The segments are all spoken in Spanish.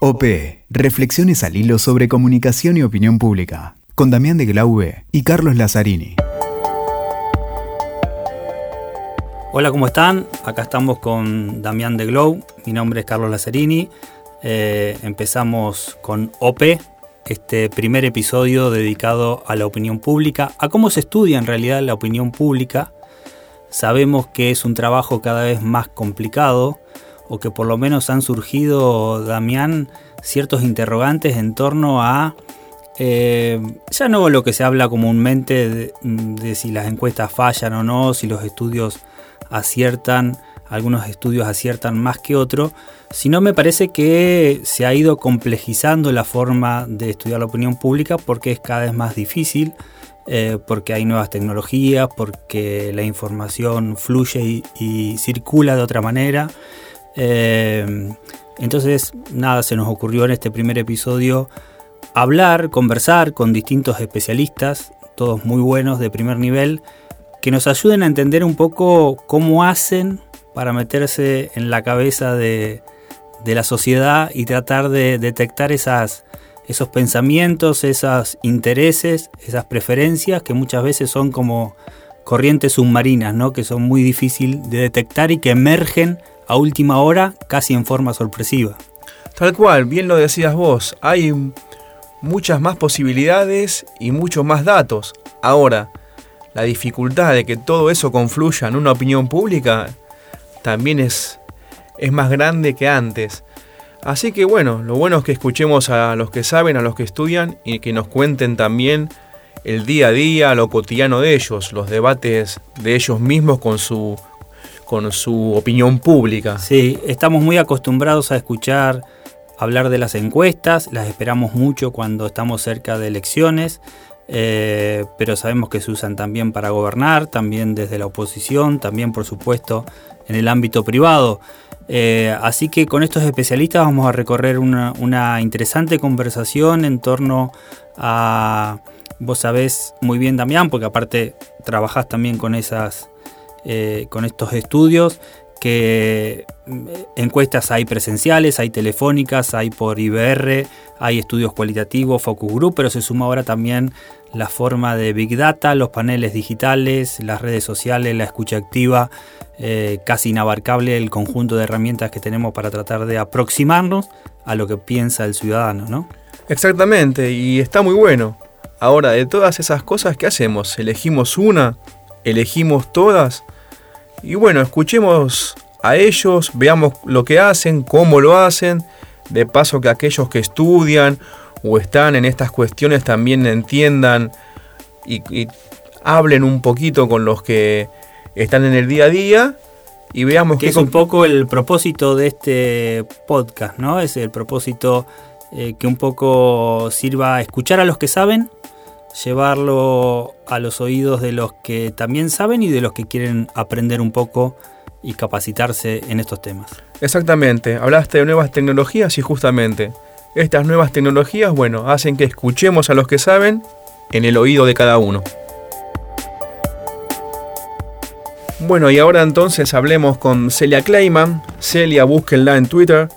OP, Reflexiones al hilo sobre comunicación y opinión pública, con Damián de Glaube y Carlos Lazzarini. Hola, ¿cómo están? Acá estamos con Damián de Glow, mi nombre es Carlos Lazzarini. Eh, empezamos con OP, este primer episodio dedicado a la opinión pública, a cómo se estudia en realidad la opinión pública. Sabemos que es un trabajo cada vez más complicado, o que por lo menos han surgido, Damián, ciertos interrogantes en torno a eh, ya no lo que se habla comúnmente de, si las encuestas fallan o no, si los estudios aciertan, algunos estudios aciertan más que otros, sino me parece que se ha ido complejizando la forma de estudiar la opinión pública porque es cada vez más difícil, eh, porque hay nuevas tecnologías, porque la información fluye y circula de otra manera. Eh, entonces, nada, se nos ocurrió en este primer episodio hablar, conversar con distintos especialistas, todos muy buenos de primer nivel, que nos ayuden a entender un poco cómo hacen para meterse en la cabeza de, la sociedad y tratar de detectar esas, esos pensamientos, esos intereses, esas preferencias que muchas veces son como corrientes submarinas, ¿no? que son muy difíciles de detectar y que emergen a última hora casi en forma sorpresiva. Tal cual, bien lo decías vos, hay muchas más posibilidades y muchos más datos. Ahora, la dificultad de que todo eso confluya en una opinión pública también es, es más grande que antes. Así que bueno, lo bueno es que escuchemos a los que saben, a los que estudian y que nos cuenten también el día a día, lo cotidiano de ellos, los debates de ellos mismos con su con su opinión pública. Sí, estamos muy acostumbrados a escuchar hablar de las encuestas, las esperamos mucho cuando estamos cerca de elecciones, eh, pero sabemos que se usan también para gobernar, también desde la oposición, también por supuesto en el ámbito privado. Eh, así que con estos especialistas vamos a recorrer una, una interesante conversación en torno a, vos sabés muy bien Damián, porque aparte trabajás también con esas eh, con estos estudios que mm, encuestas hay presenciales, hay telefónicas, hay por IBR, hay estudios cualitativos, focus group, pero se suma ahora también la forma de Big Data, los paneles digitales, las redes sociales, la escucha activa, eh, casi inabarcable el conjunto de herramientas que tenemos para tratar de aproximarnos a lo que piensa el ciudadano, ¿no? Exactamente, y está muy bueno. Ahora, de todas esas cosas, ¿qué hacemos? ¿Elegimos una? ¿Elegimos todas? Y bueno, escuchemos a ellos, veamos lo que hacen, cómo lo hacen, de paso que aquellos que estudian o están en estas cuestiones también entiendan y, hablen un poquito con los que están en el día a día y veamos que es un poco el propósito de este podcast, ¿no? Es el propósito eh, que un poco sirva a escuchar a los que saben llevarlo a los oídos de los que también saben y de los que quieren aprender un poco y capacitarse en estos temas. Exactamente, hablaste de nuevas tecnologías y justamente estas nuevas tecnologías, bueno, hacen que escuchemos a los que saben en el oído de cada uno. Bueno, y ahora entonces hablemos con Celia Kleiman. Celia, búsquenla en Twitter.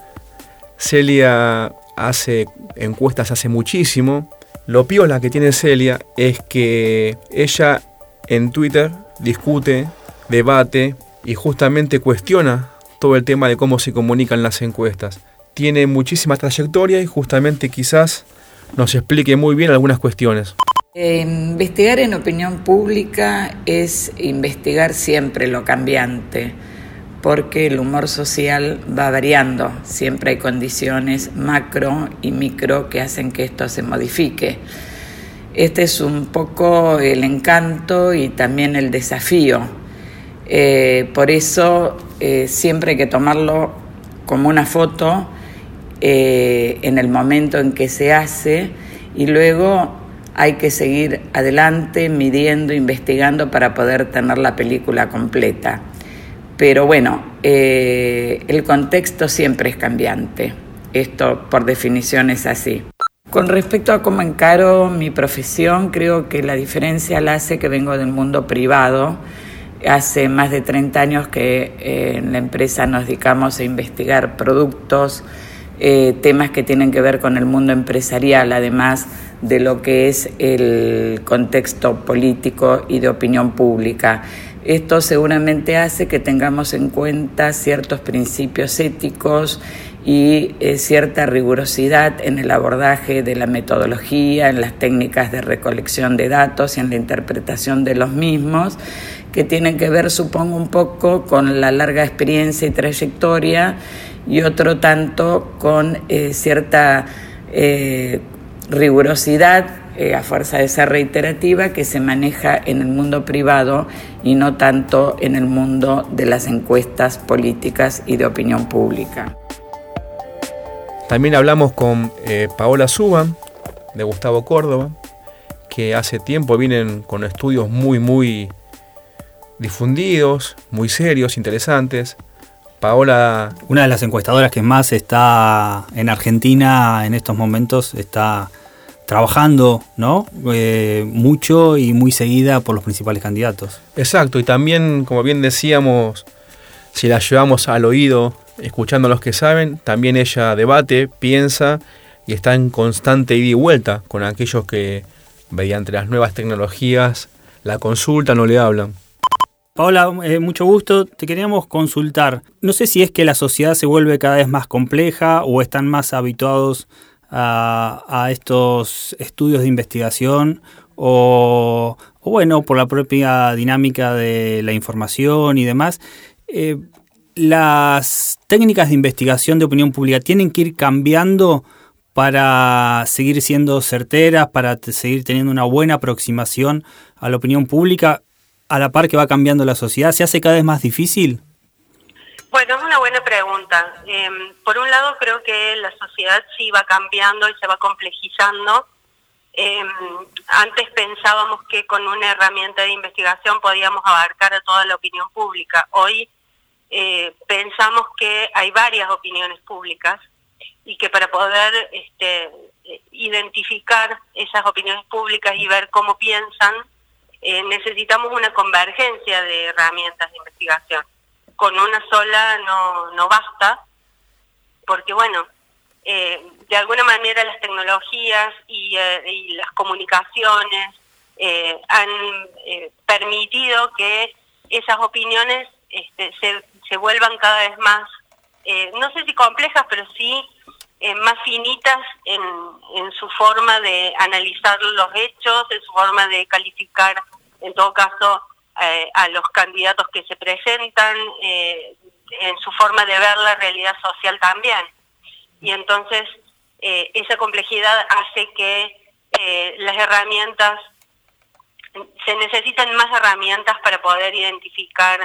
Celia hace encuestas hace muchísimo. Lo piola que tiene Celia es que ella en Twitter discute, debate y justamente cuestiona todo el tema de cómo se comunican las encuestas. Tiene muchísima trayectoria y justamente quizás nos explique muy bien algunas cuestiones. investigar en opinión pública es investigar siempre lo cambiante porque el humor social va variando, siempre hay condiciones macro y micro que hacen que esto se modifique. Este es un poco el encanto y también el desafío. Eh, por eso eh, siempre hay que tomarlo como una foto eh, en el momento en que se hace y luego hay que seguir adelante midiendo, investigando para poder tener la película completa. Pero bueno, eh, el contexto siempre es cambiante. Esto por definición es así. Con respecto a cómo encaro mi profesión, creo que la diferencia la hace que vengo del mundo privado. Hace más de 30 años que eh, en la empresa nos dedicamos a investigar productos eh, temas que tienen que ver con el mundo empresarial, además de lo que es el contexto político y de opinión pública. Esto seguramente hace que tengamos en cuenta ciertos principios éticos y eh, cierta rigurosidad en el abordaje de la metodología, en las técnicas de recolección de datos y en la interpretación de los mismos, que tienen que ver, supongo, un poco con la larga experiencia y trayectoria y otro tanto con eh, cierta eh, rigurosidad eh, a fuerza de ser reiterativa que se maneja en el mundo privado y no tanto en el mundo de las encuestas políticas y de opinión pública. También hablamos con Paola Suba, de Gustavo Córdoba, que hace tiempo vienen con estudios muy, muy difundidos, muy serios, interesantes, Paola. Una de las encuestadoras que más está en Argentina en estos momentos está trabajando ¿no? Eh, mucho y muy seguida por los principales candidatos. Exacto, y también, como bien decíamos, si la llevamos al oído, escuchando a los que saben, también ella debate, piensa y está en constante ida y vuelta con aquellos que, mediante las nuevas tecnologías, la consultan o le hablan. Paola, eh, mucho gusto. Te queríamos consultar. No sé si es que la sociedad se vuelve cada vez más compleja o están más habituados a, estos estudios de investigación o, bueno, por la propia dinámica de la información y demás. Eh, las técnicas de investigación de opinión pública tienen que ir cambiando para seguir siendo certeras, para seguir teniendo una buena aproximación a la opinión pública a la par que va cambiando la sociedad? ¿Se hace cada vez más difícil? Bueno, es una buena pregunta. Em, por un lado, creo que la sociedad sí va cambiando y se va complejizando. Em, antes pensábamos que con una herramienta de investigación podíamos abarcar a toda la opinión pública. Hoy eh, pensamos que hay varias opiniones públicas y que para poder este, identificar esas opiniones públicas y ver cómo piensan, eh, necesitamos una convergencia de herramientas de investigación. Con una sola no, no basta, porque bueno, eh, de alguna manera las tecnologías y, eh, las comunicaciones han permitido que esas opiniones este, se, se vuelvan cada vez más, no sé si complejas, pero sí eh, más finitas en, en su forma de analizar los hechos, en su forma de calificar, en todo caso, eh, a los candidatos que se presentan, eh, en su forma de ver la realidad social también. Y entonces esa complejidad hace que las herramientas, se necesitan más herramientas para poder identificar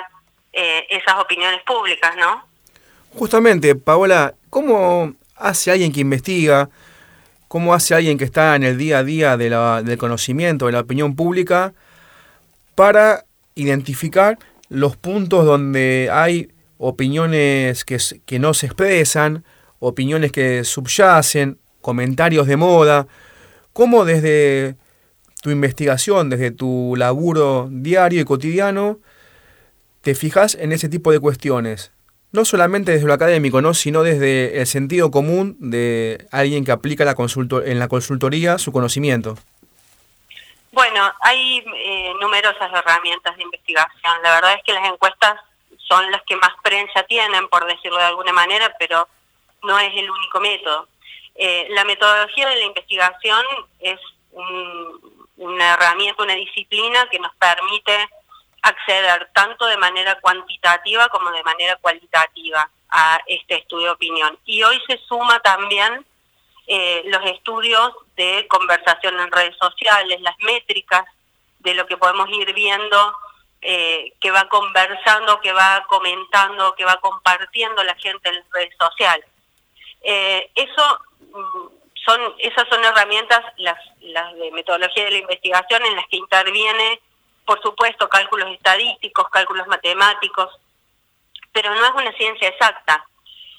esas opiniones públicas, ¿no? Justamente, Paola, ¿cómo hace alguien que investiga, cómo hace alguien que está en el día a día de la, del conocimiento, de la opinión pública, para identificar los puntos donde hay opiniones que, que no se expresan, opiniones que subyacen, comentarios de moda, cómo desde tu investigación, desde tu laburo diario y cotidiano, te fijas en ese tipo de cuestiones no solamente desde lo académico, ¿no? sino desde el sentido común de alguien que aplica la en la consultoría su conocimiento. Bueno, hay eh, numerosas herramientas de investigación. La verdad es que las encuestas son las que más prensa tienen, por decirlo de alguna manera, pero no es el único método. Eh, la metodología de la investigación es una herramienta, una disciplina que nos permite acceder tanto de manera cuantitativa como de manera cualitativa a este estudio de opinión. Y hoy se suma también eh, los estudios de conversación en redes sociales, las métricas de lo que podemos ir viendo eh, que va conversando, que va comentando, que va compartiendo la gente en redes sociales. Eh, eso mm, son, esas son herramientas, las, las de metodología de la investigación, en las que interviene por supuesto, cálculos estadísticos, cálculos matemáticos, pero no es una ciencia exacta.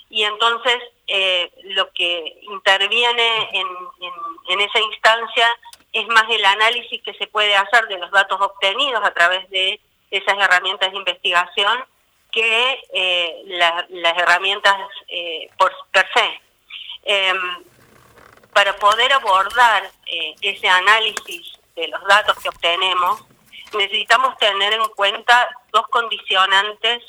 Y entonces eh, lo que interviene en, esa instancia es más el análisis que se puede hacer de los datos obtenidos a través de esas herramientas de investigación que eh, las herramientas eh, por per se. Em, para poder abordar ese análisis de los datos que obtenemos, necesitamos tener en cuenta dos condicionantes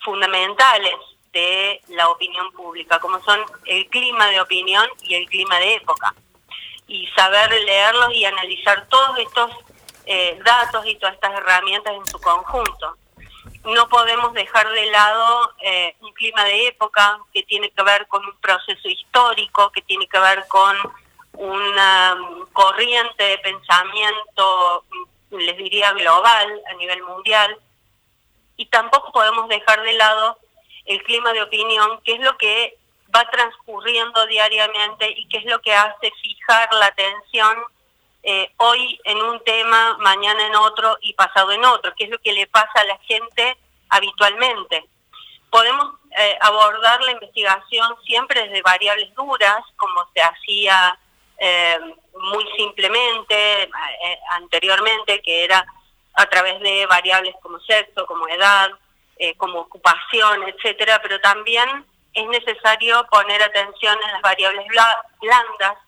fundamentales de la opinión pública, como son el clima de opinión y el clima de época. Y saber leerlos y analizar todos estos eh, datos y todas estas herramientas en su conjunto. No podemos dejar de lado eh, un clima de época que tiene que ver con un proceso histórico, que tiene que ver con una corriente de pensamiento, les diría, global a nivel mundial. Y tampoco podemos dejar de lado el clima de opinión, que es lo que va transcurriendo diariamente y que es lo que hace fijar la atención eh, hoy en un tema, mañana en otro y pasado en otro, que es lo que le pasa a la gente habitualmente. Podemos eh, abordar la investigación siempre desde variables duras, como se hacía eh, muy simplemente anteriormente, que era a través de variables como sexo, como edad, eh, como ocupación, etcétera, pero también es necesario poner atención en las variables blandas,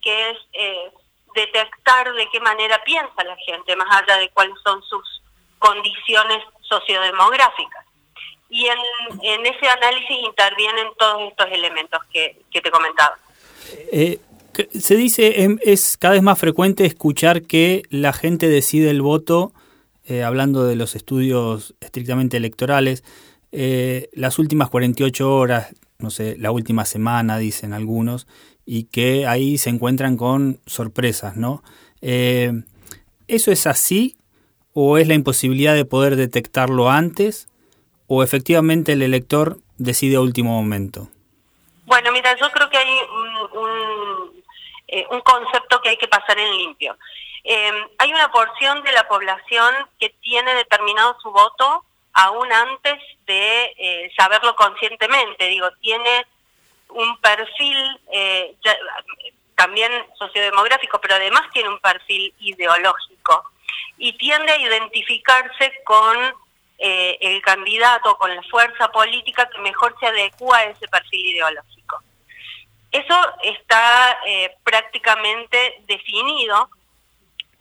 que es eh, detectar de qué manera piensa la gente, más allá de cuáles son sus condiciones sociodemográficas. Y en, ese análisis intervienen todos estos elementos que, te comentaba. Eh, se dice, em, es cada vez más frecuente escuchar que la gente decide el voto eh, hablando de los estudios estrictamente electorales, eh, las últimas 48 horas, no sé, la última semana, dicen algunos, y que ahí se encuentran con sorpresas, ¿no? Eh, ¿Eso es así o es la imposibilidad de poder detectarlo antes o efectivamente el elector decide a último momento? Bueno, mira, yo creo que hay un concepto que hay que pasar en limpio. Eh, hay una porción de la población que tiene determinado su voto aún antes de eh, saberlo conscientemente. Digo, tiene un perfil eh, también sociodemográfico, pero además tiene un perfil ideológico y tiende a identificarse con eh, el candidato, con la fuerza política que mejor se adecua a ese perfil ideológico. Eso está prácticamente definido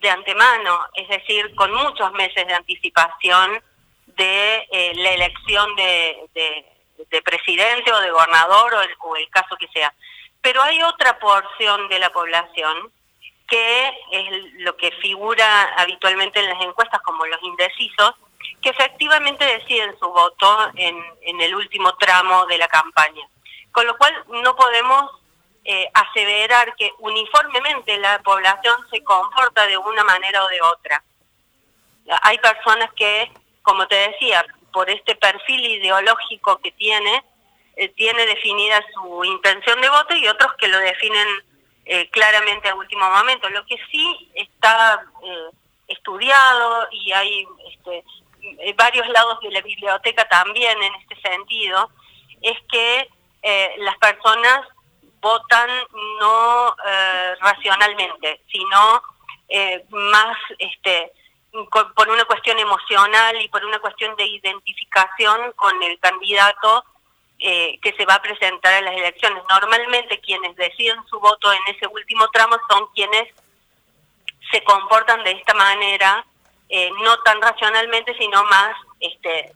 de antemano, es decir, con muchos meses de anticipación de eh, la elección de, presidente o de gobernador o el, caso que sea. Pero hay otra porción de la población que es lo que figura habitualmente en las encuestas como los indecisos, que efectivamente deciden su voto en el último tramo de la campaña. Con lo cual no podemos eh, aseverar que uniformemente la población se comporta de una manera o de otra. Hay personas que, como te decía, por este perfil ideológico que tiene, eh, tiene definida su intención de voto y otros que lo definen eh, claramente a último momento. Lo que sí está estudiado y hay este, varios lados de la biblioteca también en este sentido, es que las personas votan no eh, racionalmente, sino eh, más este, por una cuestión emocional y por una cuestión de identificación con el candidato eh, que se va a presentar en las elecciones. Normalmente quienes deciden su voto en ese último tramo son quienes se comportan de esta manera, no tan racionalmente, sino más este,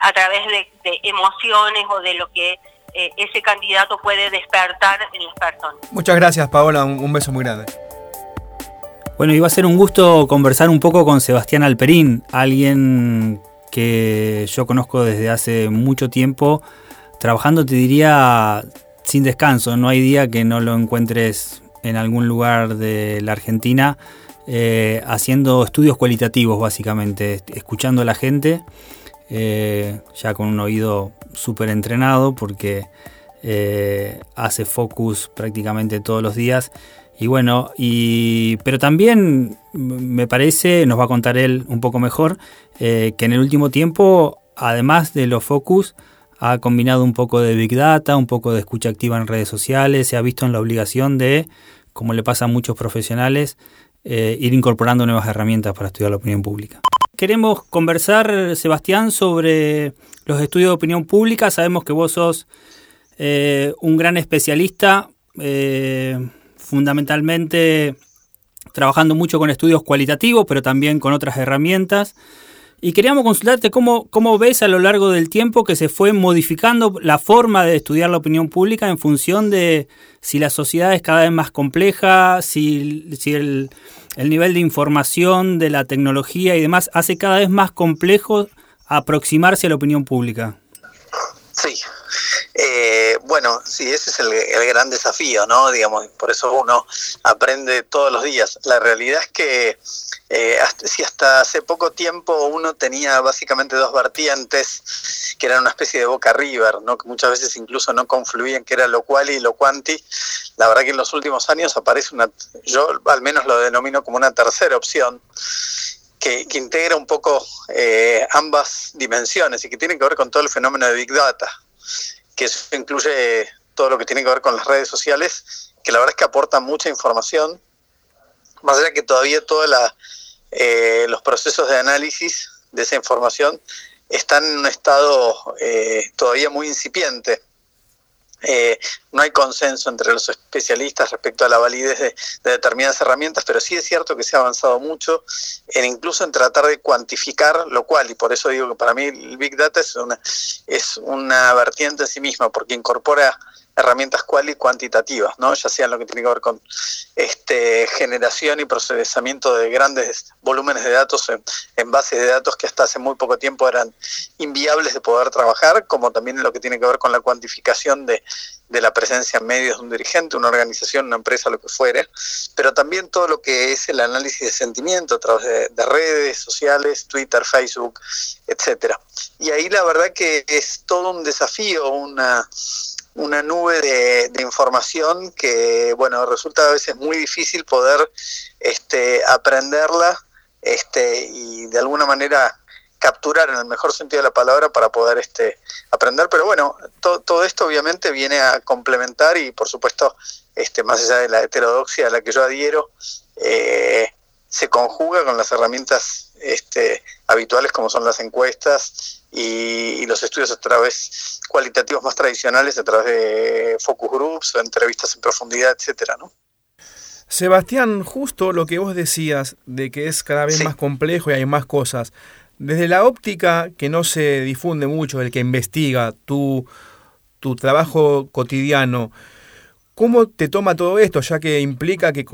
a través de emociones o de lo que eh, ese candidato puede despertar en las personas. Muchas gracias, Paola. Un, beso muy grande. Bueno, iba a ser un gusto conversar un poco con Sebastián Alperín, alguien que yo conozco desde hace mucho tiempo, trabajando, te diría, sin descanso. No hay día que no lo encuentres en algún lugar de la Argentina eh, haciendo estudios cualitativos, básicamente, escuchando a la gente, eh, ya con un oído súper entrenado porque eh, hace focus prácticamente todos los días. Y bueno, y, pero también me parece, nos va a contar él un poco mejor, eh, que en el último tiempo, además de los focus, ha combinado un poco de Big Data, un poco de escucha activa en redes sociales, se ha visto en la obligación de, como le pasa a muchos profesionales, eh, ir incorporando nuevas herramientas para estudiar la opinión pública. Queremos conversar, Sebastián, sobre los estudios de opinión pública. Sabemos que vos sos eh, un gran especialista, eh, fundamentalmente trabajando mucho con estudios cualitativos, pero también con otras herramientas. Y queríamos consultarte cómo, cómo ves a lo largo del tiempo que se fue modificando la forma de estudiar la opinión pública en función de si la sociedad es cada vez más compleja, si, si el, el nivel de información, de la tecnología y demás hace cada vez más complejo aproximarse a la opinión pública. Sí, eh, bueno, sí, ese es el, gran desafío, ¿no? Digamos, por eso uno aprende todos los días. La realidad es que eh, si hasta hace poco tiempo uno tenía básicamente dos vertientes que eran una especie de boca river, ¿no? Que muchas veces incluso no confluían, que era lo cual y lo quanti. La verdad que en los últimos años aparece una, yo al menos lo denomino como una tercera opción. Que, integra un poco eh, ambas dimensiones y que tiene que ver con todo el fenómeno de Big Data que eso incluye todo lo que tiene que ver con las redes sociales, que la verdad es que aportan mucha información, más allá que todavía todos eh, los procesos de análisis de esa información están en un estado eh, todavía muy incipiente. Eh, no hay consenso entre los especialistas respecto a la validez de, determinadas herramientas, pero sí es cierto que se ha avanzado mucho en incluso en tratar de cuantificar lo cual, y por eso digo que para mí el Big Data es una, es una vertiente en sí misma, porque incorpora herramientas cual y cuantitativas, ¿no? ya sean lo que tiene que ver con este, generación y procesamiento de grandes volúmenes de datos en, bases de datos que hasta hace muy poco tiempo eran inviables de poder trabajar, como también en lo que tiene que ver con la cuantificación de, de la presencia en medios de un dirigente, una organización, una empresa, lo que fuere, pero también todo lo que es el análisis de sentimiento a través de, redes sociales, Twitter, Facebook, etcétera. Y ahí la verdad que es todo un desafío, una una nube de, información que, bueno, resulta a veces muy difícil poder este, aprenderla este, y de alguna manera capturar en el mejor sentido de la palabra para poder este, aprender. Pero bueno, todo esto obviamente viene a complementar y por supuesto, este, más allá de la heterodoxia a la que yo adhiero, eh, se conjuga con las herramientas este, habituales como son las encuestas y, los estudios a través cualitativos más tradicionales, a través de focus groups, entrevistas en profundidad, etcétera, ¿no? Sebastián, justo lo que vos decías de que es cada vez más complejo y hay más cosas. Desde la óptica que no se difunde mucho, el que investiga tu, tu trabajo cotidiano, ¿cómo te toma todo esto? Ya que implica que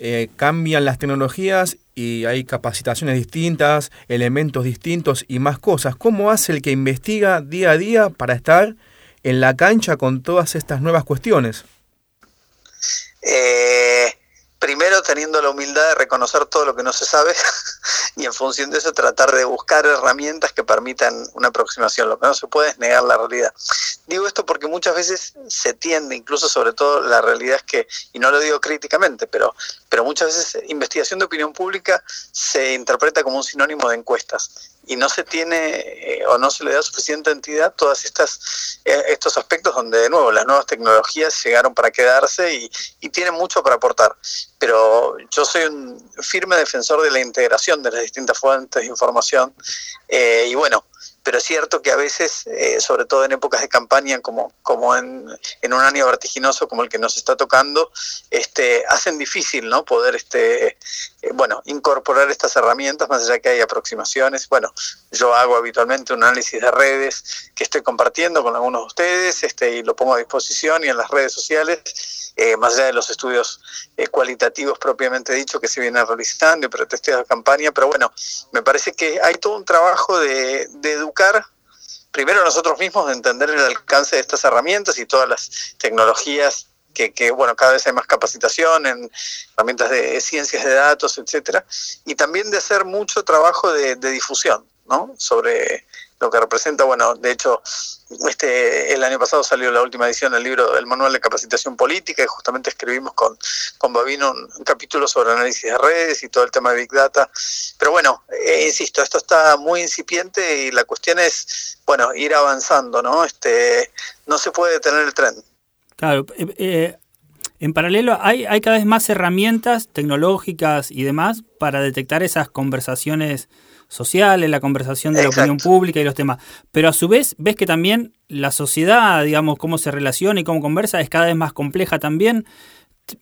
eh, cambian las tecnologías y hay capacitaciones distintas, elementos distintos y más cosas. ¿Cómo hace el que investiga día a día para estar en la cancha con todas estas nuevas cuestiones? Eh, primero teniendo la humildad de reconocer todo lo que no se sabe y en función de eso tratar de buscar herramientas que permitan una aproximación. Lo que no se puede es negar la realidad. Digo esto porque muchas veces se tiende, incluso sobre todo la realidad es que, y no lo digo críticamente, pero, pero muchas veces investigación de opinión pública se interpreta como un sinónimo de encuestas y no se tiene eh, o no se le da suficiente entidad todas estas eh, estos aspectos donde de nuevo las nuevas tecnologías llegaron para quedarse y, y, tienen mucho para aportar. Pero yo soy un firme defensor de la integración de las distintas fuentes de información eh, y bueno pero es cierto que a veces, eh, sobre todo en épocas de campaña, como, como en, un año vertiginoso como el que nos está tocando, este, hacen difícil ¿no? poder este, eh, bueno, incorporar estas herramientas, más allá que hay aproximaciones. Bueno, yo hago habitualmente un análisis de redes que estoy compartiendo con algunos de ustedes este, y lo pongo a disposición y en las redes sociales, eh, más allá de los estudios cualitativos propiamente dicho que se vienen realizando y pretesteos de campaña, pero bueno, me parece que hay todo un trabajo de, de primero nosotros mismos de entender el alcance de estas herramientas y todas las tecnologías que, que, bueno, cada vez hay más capacitación en herramientas de ciencias de datos, etcétera, y también de hacer mucho trabajo de, de difusión, ¿no? Sobre lo que representa, bueno, de hecho, este el año pasado salió la última edición del libro del Manual de Capacitación Política y justamente escribimos con, con Babino un, capítulo sobre análisis de redes y todo el tema de Big Data. Pero bueno, eh, insisto, esto está muy incipiente y la cuestión es, bueno, ir avanzando, ¿no? Este, no se puede detener el tren. Claro, eh, eh, en paralelo hay, hay cada vez más herramientas tecnológicas y demás para detectar esas conversaciones sociales, la conversación de la opinión pública y los temas. Pero a su vez ves que también la sociedad, digamos, cómo se relaciona y cómo conversa es cada vez más compleja también.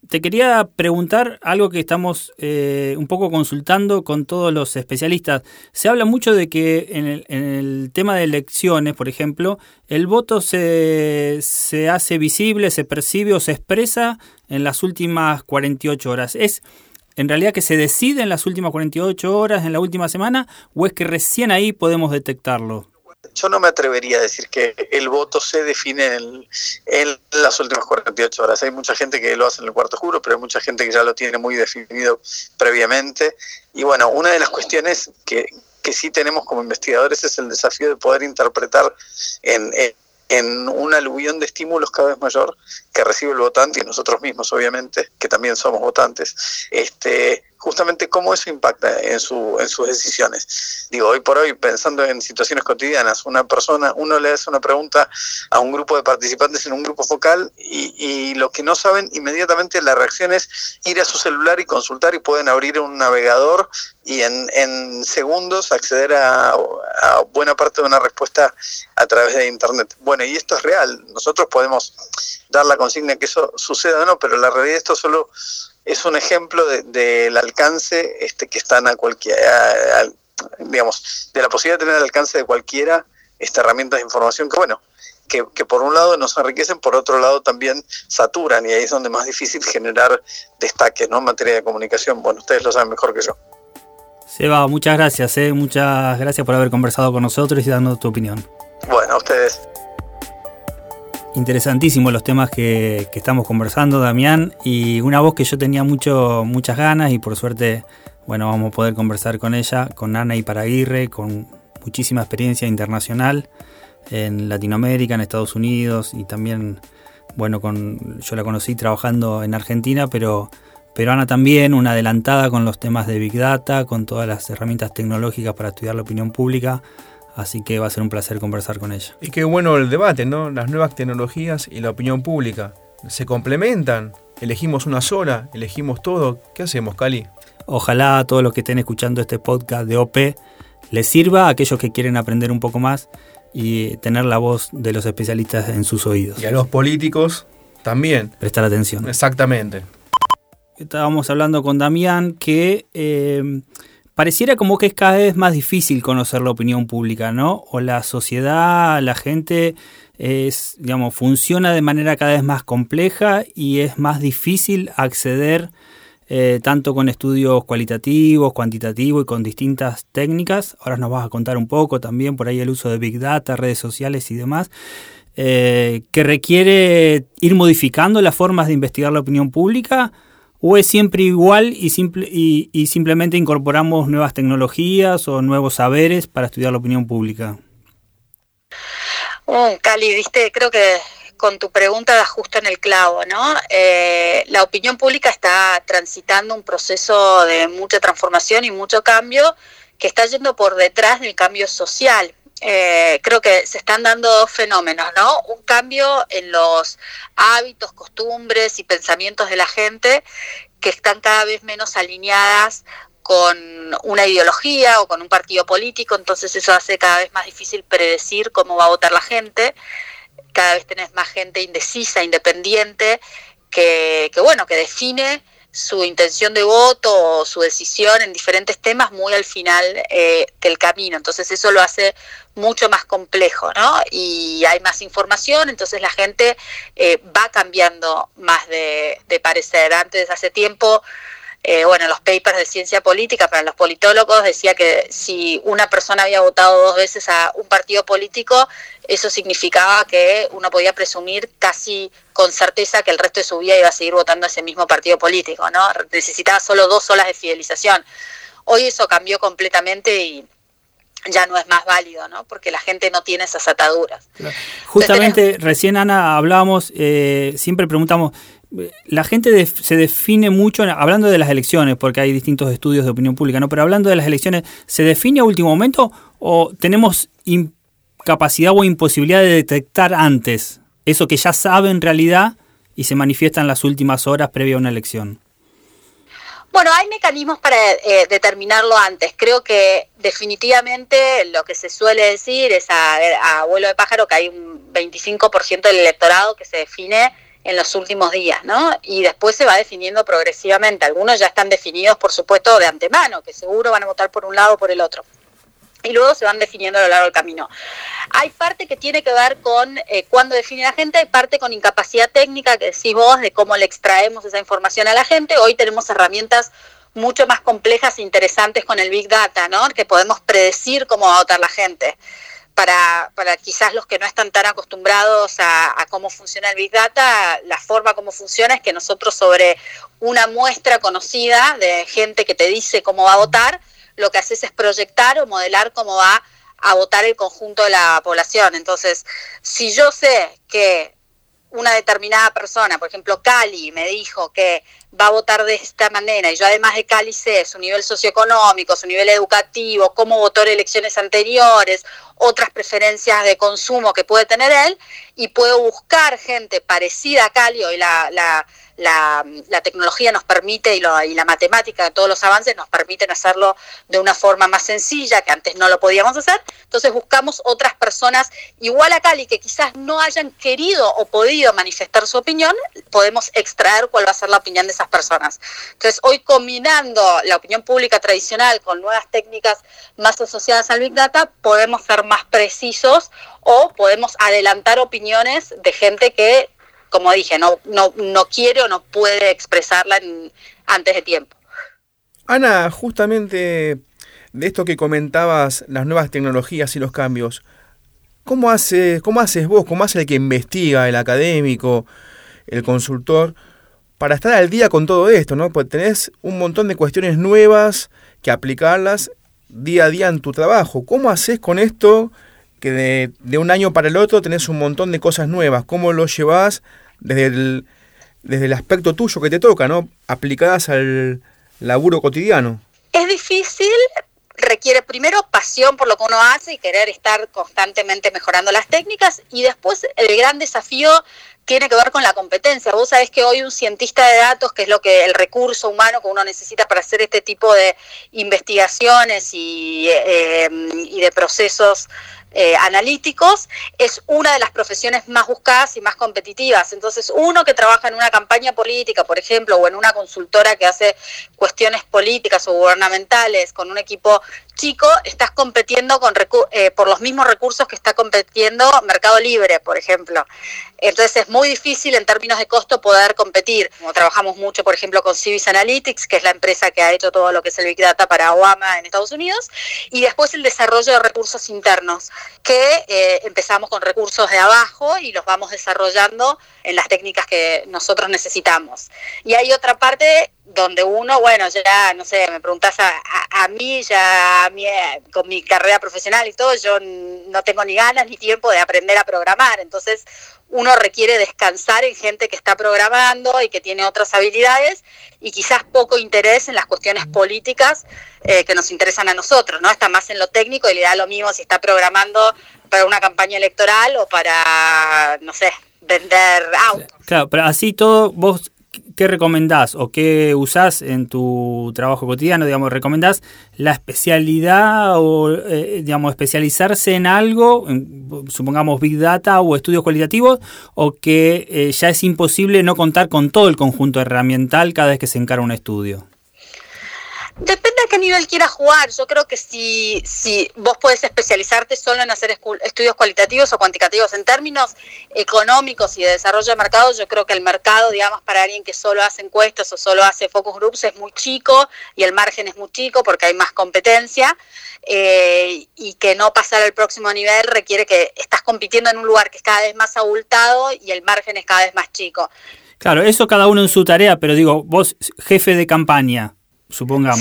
Te quería preguntar algo que estamos eh, un poco consultando con todos los especialistas. Se habla mucho de que en el, tema de elecciones, por ejemplo, el voto se, se, hace visible, se percibe o se expresa en las últimas 48 horas. ¿Es en realidad que se decide en las últimas 48 horas, en la última semana, o es que recién ahí podemos detectarlo? yo no me atrevería a decir que el voto se define en, las últimas 48 horas. Hay mucha gente que lo hace en el cuarto juro, pero hay mucha gente que ya lo tiene muy definido previamente. Y bueno, una de las cuestiones que, que sí tenemos como investigadores es el desafío de poder interpretar en, en un aluvión de estímulos cada vez mayor que recibe el votante y nosotros mismos, obviamente, que también somos votantes, este, justamente cómo eso impacta en, su, en sus decisiones. Digo, hoy por hoy, pensando en situaciones cotidianas, una persona, uno le hace una pregunta a un grupo de participantes en un grupo focal y, y lo que no saben, inmediatamente la reacción es ir a su celular y consultar y pueden abrir un navegador y en, en segundos acceder a, a, buena parte de una respuesta a través de Internet. Bueno, y esto es real. Nosotros podemos dar la consigna que eso suceda o no, pero la realidad esto solo es un ejemplo del alcance este, que están a cualquiera, digamos, de la posibilidad de tener al alcance de cualquiera esta herramientas de información que, bueno, que, por un lado nos enriquecen, por otro lado también saturan y ahí es donde más difícil generar destaques ¿no? en materia de comunicación. Bueno, ustedes lo saben mejor que yo. Seba, muchas gracias, ¿eh? muchas gracias por haber conversado con nosotros y dando tu opinión. Bueno, a ustedes interesantísimos los temas que, estamos conversando, Damián, y una voz que yo tenía mucho, muchas ganas y por suerte, bueno, vamos a poder conversar con ella, con Ana y Paraguirre, con muchísima experiencia internacional en Latinoamérica, en Estados Unidos y también, bueno, con, yo la conocí trabajando en Argentina, pero, pero Ana también, una adelantada con los temas de Big Data, con todas las herramientas tecnológicas para estudiar la opinión pública. Así que va a ser un placer conversar con ella. Y qué bueno el debate, ¿no? Las nuevas tecnologías y la opinión pública. Se complementan. Elegimos una sola, elegimos todo. ¿Qué hacemos, Cali? Ojalá a todos los que estén escuchando este podcast de OP les sirva a aquellos que quieren aprender un poco más y tener la voz de los especialistas en sus oídos. Y a los políticos también. Prestar atención. Exactamente. Estábamos hablando con Damián que eh, pareciera como que es cada vez más difícil conocer la opinión pública, ¿no? O la sociedad, la gente es, digamos, funciona de manera cada vez más compleja y es más difícil acceder eh, tanto con estudios cualitativos, cuantitativos y con distintas técnicas. Ahora nos vas a contar un poco también por ahí el uso de Big Data, redes sociales y demás. Eh, que requiere ir modificando las formas de investigar la opinión pública ¿O es siempre igual y, simple, y, simplemente incorporamos nuevas tecnologías o nuevos saberes para estudiar la opinión pública? Uh, Cali, viste, creo que con tu pregunta das justo en el clavo, ¿no? Eh, la opinión pública está transitando un proceso de mucha transformación y mucho cambio que está yendo por detrás del cambio social. Eh, creo que se están dando dos fenómenos, ¿no? Un cambio en los hábitos, costumbres y pensamientos de la gente que están cada vez menos alineadas con una ideología o con un partido político, entonces eso hace cada vez más difícil predecir cómo va a votar la gente, cada vez tenés más gente indecisa, independiente, que, que bueno, que define su intención de voto o su decisión en diferentes temas muy al final eh, del camino. Entonces eso lo hace mucho más complejo, ¿no? Y hay más información, entonces la gente eh, va cambiando más de, de parecer. Antes, hace tiempo, eh, bueno, los papers de ciencia política para los politólogos decía que si una persona había votado dos veces a un partido político, eso significaba que uno podía presumir casi con certeza que el resto de su vida iba a seguir votando a ese mismo partido político, ¿no? Necesitaba solo dos olas de fidelización. Hoy eso cambió completamente y ya no es más válido, ¿no? Porque la gente no tiene esas ataduras. Justamente, recién Ana hablábamos, eh, siempre preguntamos, la gente se define mucho, hablando de las elecciones, porque hay distintos estudios de opinión pública, ¿no? Pero hablando de las elecciones, ¿se define a último momento o tenemos incapacidad o imposibilidad de detectar antes eso que ya sabe en realidad y se manifiesta en las últimas horas previa a una elección? Bueno, hay mecanismos para eh, determinarlo antes. Creo que definitivamente lo que se suele decir es a, a abuelo de pájaro que hay un 25% del electorado que se define en los últimos días, ¿no? Y después se va definiendo progresivamente. Algunos ya están definidos, por supuesto, de antemano, que seguro van a votar por un lado o por el otro. Y luego se van definiendo a lo largo del camino. Hay parte que tiene que ver con eh, cuándo define la gente, hay parte con incapacidad técnica, que decís vos, de cómo le extraemos esa información a la gente. Hoy tenemos herramientas mucho más complejas e interesantes con el Big Data, ¿no? Que podemos predecir cómo va a votar la gente para, para quizás los que no están tan acostumbrados a, cómo funciona el Big Data, la forma como funciona es que nosotros sobre una muestra conocida de gente que te dice cómo va a votar, lo que haces es proyectar o modelar cómo va a votar el conjunto de la población. Entonces, si yo sé que una determinada persona, por ejemplo, Cali, me dijo que va a votar de esta manera, y yo además de Cali sé su nivel socioeconómico, su nivel educativo, cómo votó en elecciones anteriores, otras preferencias de consumo que puede tener él, y puedo buscar gente parecida a Cali, y la, la la, tecnología nos permite y, la matemática, todos los avances nos permiten hacerlo de una forma más sencilla, que antes no lo podíamos hacer. Entonces buscamos otras personas igual a Cali que quizás no hayan querido o podido manifestar su opinión, podemos extraer cuál va a ser la opinión de esas personas. Entonces hoy combinando la opinión pública tradicional con nuevas técnicas más asociadas al Big Data, podemos ser más precisos o podemos adelantar opiniones de gente que como dije, no, no, no quiere o no puede expresarla antes de tiempo. Ana, justamente de esto que comentabas, las nuevas tecnologías y los cambios, ¿cómo, hace, cómo haces vos, cómo hace el que investiga, el académico, el consultor, para estar al día con todo esto? ¿no? Porque tenés un montón de cuestiones nuevas que aplicarlas día a día en tu trabajo. ¿Cómo haces con esto que de, un año para el otro tenés un montón de cosas nuevas. ¿Cómo lo llevas desde el, desde el aspecto tuyo que te toca, ¿no? aplicadas al laburo cotidiano? Es difícil, requiere primero pasión por lo que uno hace y querer estar constantemente mejorando las técnicas y después el gran desafío tiene que ver con la competencia. Vos sabés que hoy un cientista de datos, que es lo que el recurso humano que uno necesita para hacer este tipo de investigaciones y, eh, y de procesos eh, analíticos, es una de las profesiones más buscadas y más competitivas. Entonces, uno que trabaja en una campaña política, por ejemplo, o en una consultora que hace cuestiones políticas o gubernamentales con un equipo chico, estás compitiendo con eh, por los mismos recursos que está compitiendo Mercado Libre, por ejemplo. Entonces es muy difícil en términos de costo poder competir. Como trabajamos mucho, por ejemplo, con Civis Analytics, que es la empresa que ha hecho todo lo que es el Big Data para Obama en Estados Unidos, y después el desarrollo de recursos internos, que eh, empezamos con recursos de abajo y los vamos desarrollando en las técnicas que nosotros necesitamos. Y hay otra parte donde uno, bueno, ya, no sé, me preguntas a, a, mí, ya a mí, eh, con mi carrera profesional y todo, yo no tengo ni ganas ni tiempo de aprender a programar. Entonces, uno requiere descansar en gente que está programando y que tiene otras habilidades y quizás poco interés en las cuestiones políticas eh, que nos interesan a nosotros, ¿no? Está más en lo técnico y le da lo mismo si está programando para una campaña electoral o para, no sé, vender autos. Claro, pero así todo, vos ¿qué recomendás o qué usás en tu trabajo cotidiano? Digamos, ¿recomendás la especialidad o, eh, digamos, especializarse en algo, supongamos Big Data o estudios cualitativos, o que eh, ya es imposible no contar con todo el conjunto herramiental cada vez que se encara un estudio? Depende a qué nivel quieras jugar. Yo creo que si, si vos puedes especializarte solo en hacer estudios cualitativos o cuantitativos en términos económicos y de desarrollo de mercado, yo creo que el mercado, digamos, para alguien que solo hace encuestas o solo hace focus groups es muy chico y el margen es muy chico porque hay más competencia eh, y que no pasar al próximo nivel requiere que estás compitiendo en un lugar que es cada vez más abultado y el margen es cada vez más chico. Claro, eso cada uno en su tarea, pero digo, vos jefe de campaña, supongamos,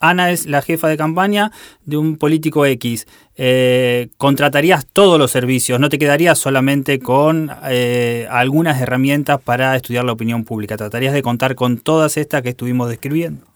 Ana es la jefa de campaña de un político X, eh, contratarías todos los servicios, no te quedarías solamente con eh, algunas herramientas para estudiar la opinión pública, tratarías de contar con todas estas que estuvimos describiendo.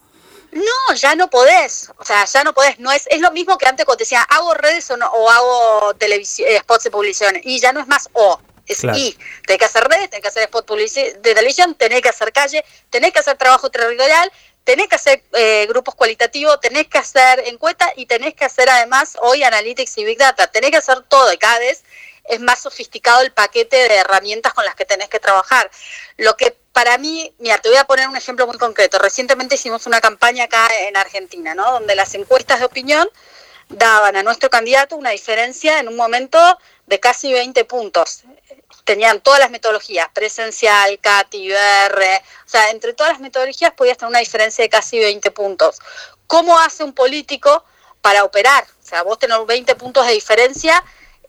No, ya no podés, o sea, ya no podés, no es, es lo mismo que antes cuando te decía, hago redes o, no, o hago televisión, eh, spots de publicación, y ya no es más o, es y. Tenés que hacer redes, tenés que hacer spots de televisión, tenés que hacer calle, tenés que hacer trabajo territorial, tenés que hacer eh, grupos cualitativos, tenés que hacer encuestas y tenés que hacer además hoy analytics y big data, tenés que hacer todo y cada vez es más sofisticado el paquete de herramientas con las que tenés que trabajar. Lo que para mí, mira, te voy a poner un ejemplo muy concreto. Recientemente hicimos una campaña acá en Argentina, ¿no? Donde las encuestas de opinión daban a nuestro candidato una diferencia en un momento de casi 20 puntos tenían todas las metodologías, presencial, CAT, IBR, o sea, entre todas las metodologías podías tener una diferencia de casi 20 puntos. ¿Cómo hace un político para operar? O sea, vos tener 20 puntos de diferencia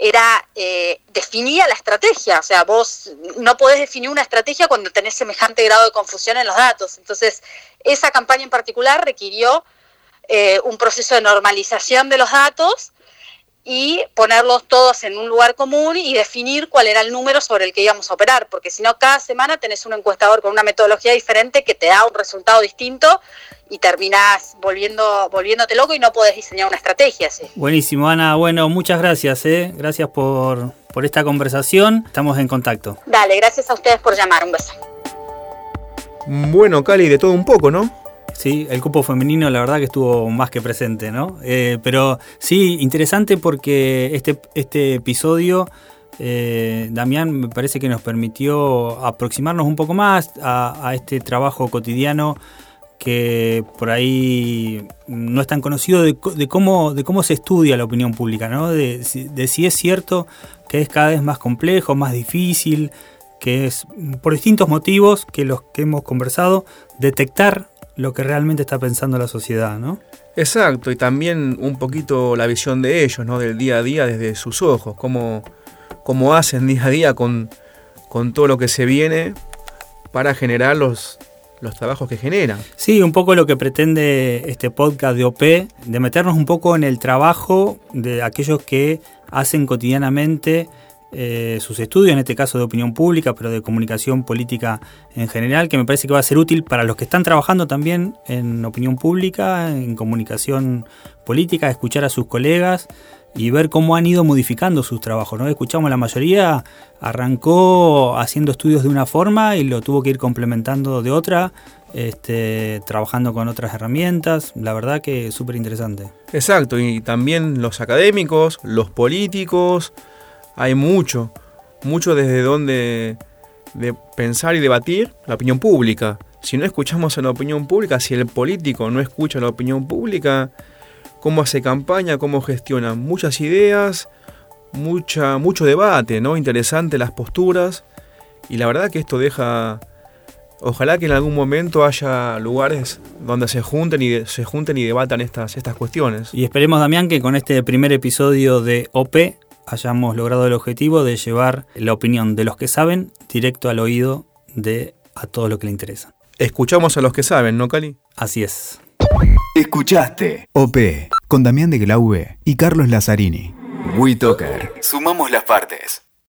era eh, definía la estrategia, o sea, vos no podés definir una estrategia cuando tenés semejante grado de confusión en los datos. Entonces, esa campaña en particular requirió eh, un proceso de normalización de los datos y ponerlos todos en un lugar común y definir cuál era el número sobre el que íbamos a operar, porque si no, cada semana tenés un encuestador con una metodología diferente que te da un resultado distinto y terminás volviendo, volviéndote loco y no podés diseñar una estrategia así. Buenísimo, Ana. Bueno, muchas gracias, ¿eh? Gracias por, por esta conversación. Estamos en contacto. Dale, gracias a ustedes por llamar. Un beso. Bueno, Cali, de todo un poco, ¿no? Sí, el cupo femenino la verdad que estuvo más que presente, ¿no? Eh, pero sí, interesante porque este, este episodio, eh, Damián, me parece que nos permitió aproximarnos un poco más a, este trabajo cotidiano que por ahí no es tan conocido de, cómo, de cómo se estudia la opinión pública, ¿no? De, de si es cierto que es cada vez más complejo, más difícil, que es por distintos motivos que los que hemos conversado, detectar lo que realmente está pensando la sociedad, ¿no? Exacto, y también un poquito la visión de ellos, ¿no? Del día a día desde sus ojos, cómo, cómo hacen día a día con, con todo lo que se viene para generar los, los trabajos que generan. Sí, un poco lo que pretende este podcast de OP, de meternos un poco en el trabajo de aquellos que hacen cotidianamente eh, sus estudios, en este caso de opinión pública, pero de comunicación política en general, que me parece que va a ser útil para los que están trabajando también en opinión pública, en comunicación política, escuchar a sus colegas y ver cómo han ido modificando sus trabajos. ¿no? Escuchamos la mayoría, arrancó haciendo estudios de una forma y lo tuvo que ir complementando de otra, este, trabajando con otras herramientas. La verdad que súper interesante. Exacto, y también los académicos, los políticos, hay mucho, mucho desde donde de pensar y debatir la opinión pública. Si no escuchamos a la opinión pública, si el político no escucha a la opinión pública, cómo hace campaña, cómo gestiona muchas ideas, mucha, mucho debate, ¿no? Interesante las posturas. Y la verdad que esto deja. Ojalá que en algún momento haya lugares donde se junten y se junten y debatan estas, estas cuestiones. Y esperemos, Damián, que con este primer episodio de OP hayamos logrado el objetivo de llevar la opinión de los que saben directo al oído de a todo lo que le interesa. Escuchamos a los que saben, ¿no, Cali? Así es. Escuchaste OP con Damián de Glaube y Carlos Lazzarini. WeToker. Sumamos las partes.